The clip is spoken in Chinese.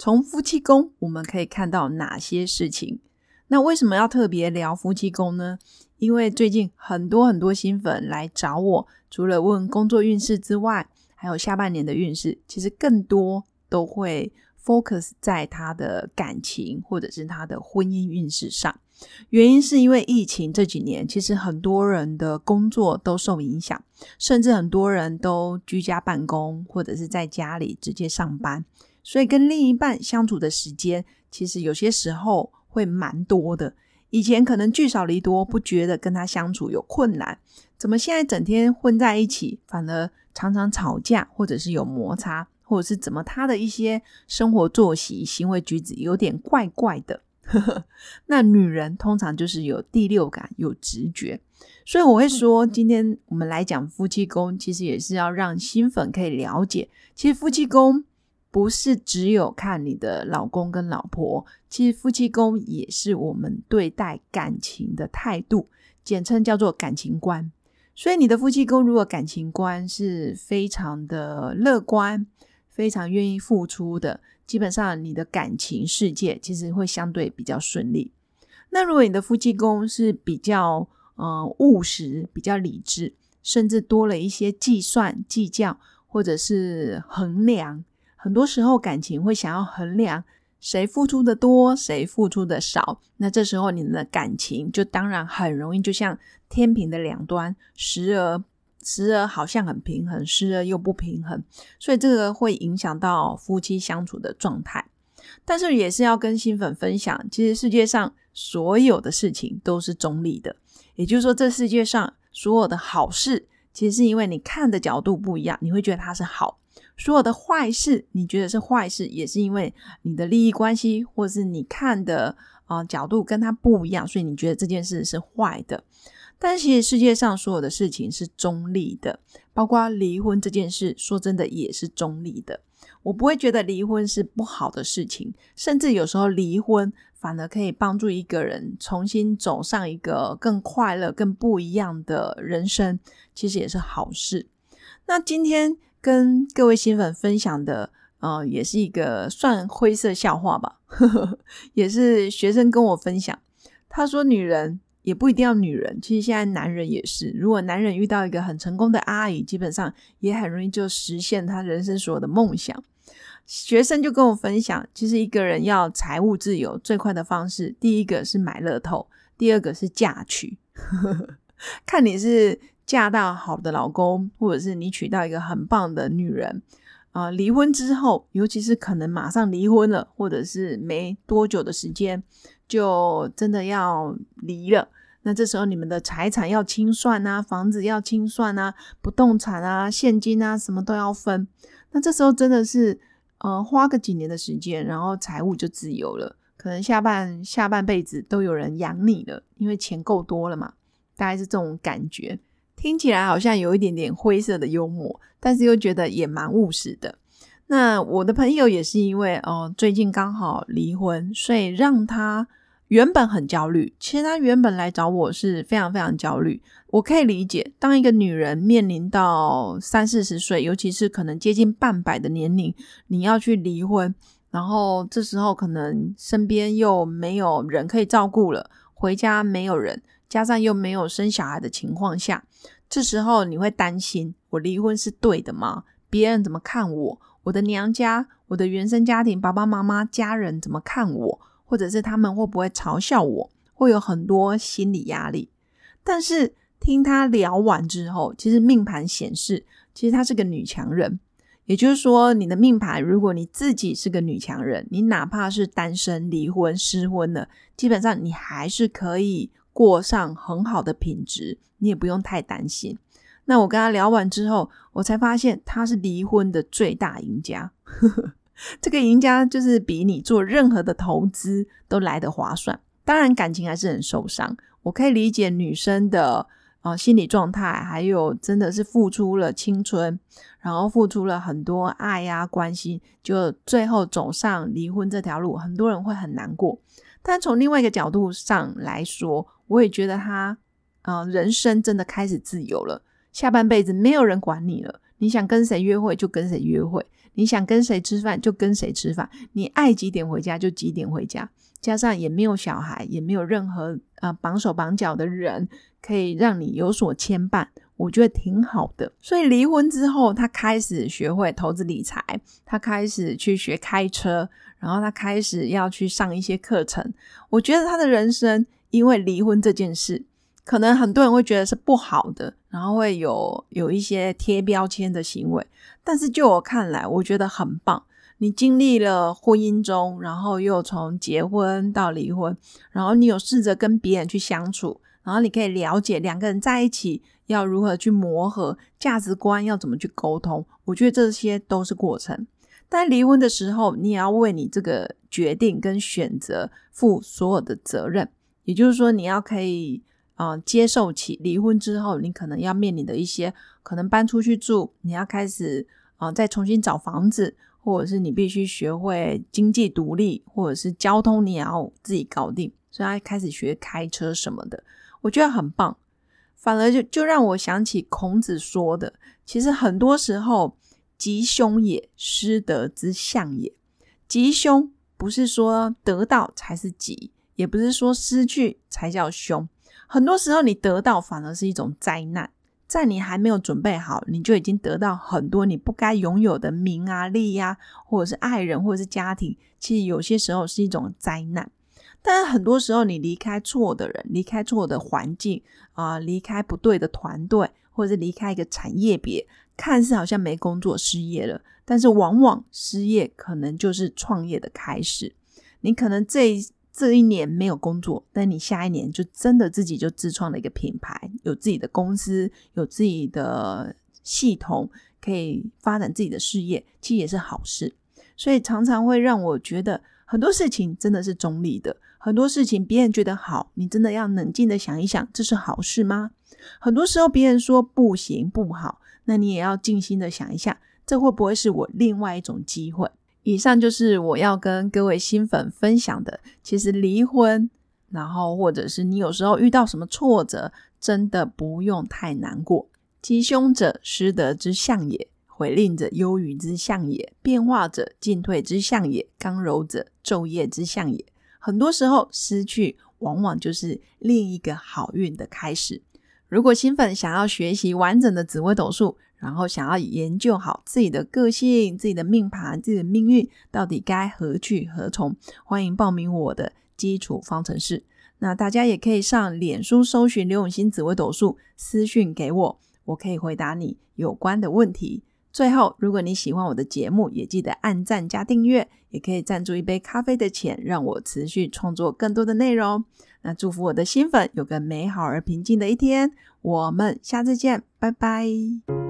从夫妻宫，我们可以看到哪些事情？那为什么要特别聊夫妻宫呢？因为最近很多很多新粉来找我，除了问工作运势之外，还有下半年的运势，其实更多都会 focus 在他的感情或者是他的婚姻运势上。原因是因为疫情这几年，其实很多人的工作都受影响，甚至很多人都居家办公，或者是在家里直接上班。所以跟另一半相处的时间，其实有些时候会蛮多的。以前可能聚少离多，不觉得跟他相处有困难，怎么现在整天混在一起，反而常常吵架，或者是有摩擦，或者是怎么他的一些生活作息、行为举止有点怪怪的。那女人通常就是有第六感、有直觉，所以我会说，今天我们来讲夫妻宫，其实也是要让新粉可以了解，其实夫妻宫。不是只有看你的老公跟老婆，其实夫妻宫也是我们对待感情的态度，简称叫做感情观。所以你的夫妻宫如果感情观是非常的乐观，非常愿意付出的，基本上你的感情世界其实会相对比较顺利。那如果你的夫妻宫是比较呃务实、比较理智，甚至多了一些计算、计较或者是衡量。很多时候感情会想要衡量谁付出的多，谁付出的少。那这时候你们的感情就当然很容易，就像天平的两端，时而时而好像很平衡，时而又不平衡。所以这个会影响到夫妻相处的状态。但是也是要跟新粉分享，其实世界上所有的事情都是中立的，也就是说，这世界上所有的好事，其实是因为你看的角度不一样，你会觉得它是好。所有的坏事，你觉得是坏事，也是因为你的利益关系，或是你看的啊角度跟他不一样，所以你觉得这件事是坏的。但其实世界上所有的事情是中立的，包括离婚这件事，说真的也是中立的。我不会觉得离婚是不好的事情，甚至有时候离婚反而可以帮助一个人重新走上一个更快乐、更不一样的人生，其实也是好事。那今天。跟各位新粉分享的，呃，也是一个算灰色笑话吧，也是学生跟我分享。他说，女人也不一定要女人，其实现在男人也是。如果男人遇到一个很成功的阿姨，基本上也很容易就实现他人生所有的梦想。学生就跟我分享，其实一个人要财务自由最快的方式，第一个是买乐透，第二个是嫁娶，看你是。嫁到好的老公，或者是你娶到一个很棒的女人，啊，离婚之后，尤其是可能马上离婚了，或者是没多久的时间就真的要离了，那这时候你们的财产要清算啊，房子要清算啊，不动产啊，现金啊，什么都要分。那这时候真的是，呃，花个几年的时间，然后财务就自由了，可能下半下半辈子都有人养你了，因为钱够多了嘛，大概是这种感觉。听起来好像有一点点灰色的幽默，但是又觉得也蛮务实的。那我的朋友也是因为哦，最近刚好离婚，所以让他原本很焦虑。其实他原本来找我是非常非常焦虑。我可以理解，当一个女人面临到三四十岁，尤其是可能接近半百的年龄，你要去离婚，然后这时候可能身边又没有人可以照顾了，回家没有人。加上又没有生小孩的情况下，这时候你会担心：我离婚是对的吗？别人怎么看我？我的娘家、我的原生家庭、爸爸妈妈、家人怎么看我？或者是他们会不会嘲笑我？会有很多心理压力。但是听他聊完之后，其实命盘显示，其实她是个女强人。也就是说，你的命盘，如果你自己是个女强人，你哪怕是单身、离婚、失婚了，基本上你还是可以。过上很好的品质，你也不用太担心。那我跟他聊完之后，我才发现他是离婚的最大赢家。这个赢家就是比你做任何的投资都来得划算。当然，感情还是很受伤。我可以理解女生的啊心理状态，还有真的是付出了青春，然后付出了很多爱呀、关心，就最后走上离婚这条路，很多人会很难过。但从另外一个角度上来说，我也觉得他啊人生真的开始自由了，下半辈子没有人管你了，你想跟谁约会就跟谁约会。你想跟谁吃饭就跟谁吃饭，你爱几点回家就几点回家，加上也没有小孩，也没有任何呃绑手绑脚的人可以让你有所牵绊，我觉得挺好的。所以离婚之后，他开始学会投资理财，他开始去学开车，然后他开始要去上一些课程。我觉得他的人生因为离婚这件事。可能很多人会觉得是不好的，然后会有有一些贴标签的行为。但是就我看来，我觉得很棒。你经历了婚姻中，然后又从结婚到离婚，然后你有试着跟别人去相处，然后你可以了解两个人在一起要如何去磨合，价值观要怎么去沟通。我觉得这些都是过程。但离婚的时候，你也要为你这个决定跟选择负所有的责任。也就是说，你要可以。啊，接受起离婚之后，你可能要面临的一些，可能搬出去住，你要开始啊，再重新找房子，或者是你必须学会经济独立，或者是交通你也要自己搞定，所以他开始学开车什么的，我觉得很棒。反而就就让我想起孔子说的，其实很多时候吉凶也，失德之象也。吉凶不是说得到才是吉，也不是说失去才叫凶。很多时候，你得到反而是一种灾难，在你还没有准备好，你就已经得到很多你不该拥有的名啊、利呀，或者是爱人，或者是家庭。其实有些时候是一种灾难。但是很多时候，你离开错的人，离开错的环境啊，离开不对的团队，或者是离开一个产业别，看似好像没工作、失业了，但是往往失业可能就是创业的开始。你可能这。这一年没有工作，但你下一年就真的自己就自创了一个品牌，有自己的公司，有自己的系统，可以发展自己的事业，其实也是好事。所以常常会让我觉得很多事情真的是中立的，很多事情别人觉得好，你真的要冷静的想一想，这是好事吗？很多时候别人说不行不好，那你也要静心的想一下，这会不会是我另外一种机会？以上就是我要跟各位新粉分享的。其实离婚，然后或者是你有时候遇到什么挫折，真的不用太难过。吉凶者失德之象也，回令者忧郁之象也，变化者进退之象也，刚柔者昼夜之象也。很多时候失去，往往就是另一个好运的开始。如果新粉想要学习完整的紫微斗数，然后想要研究好自己的个性、自己的命盘、自己的命运到底该何去何从，欢迎报名我的基础方程式。那大家也可以上脸书搜寻刘永新紫微斗数，私讯给我，我可以回答你有关的问题。最后，如果你喜欢我的节目，也记得按赞加订阅，也可以赞助一杯咖啡的钱，让我持续创作更多的内容。那祝福我的新粉有个美好而平静的一天。我们下次见，拜拜。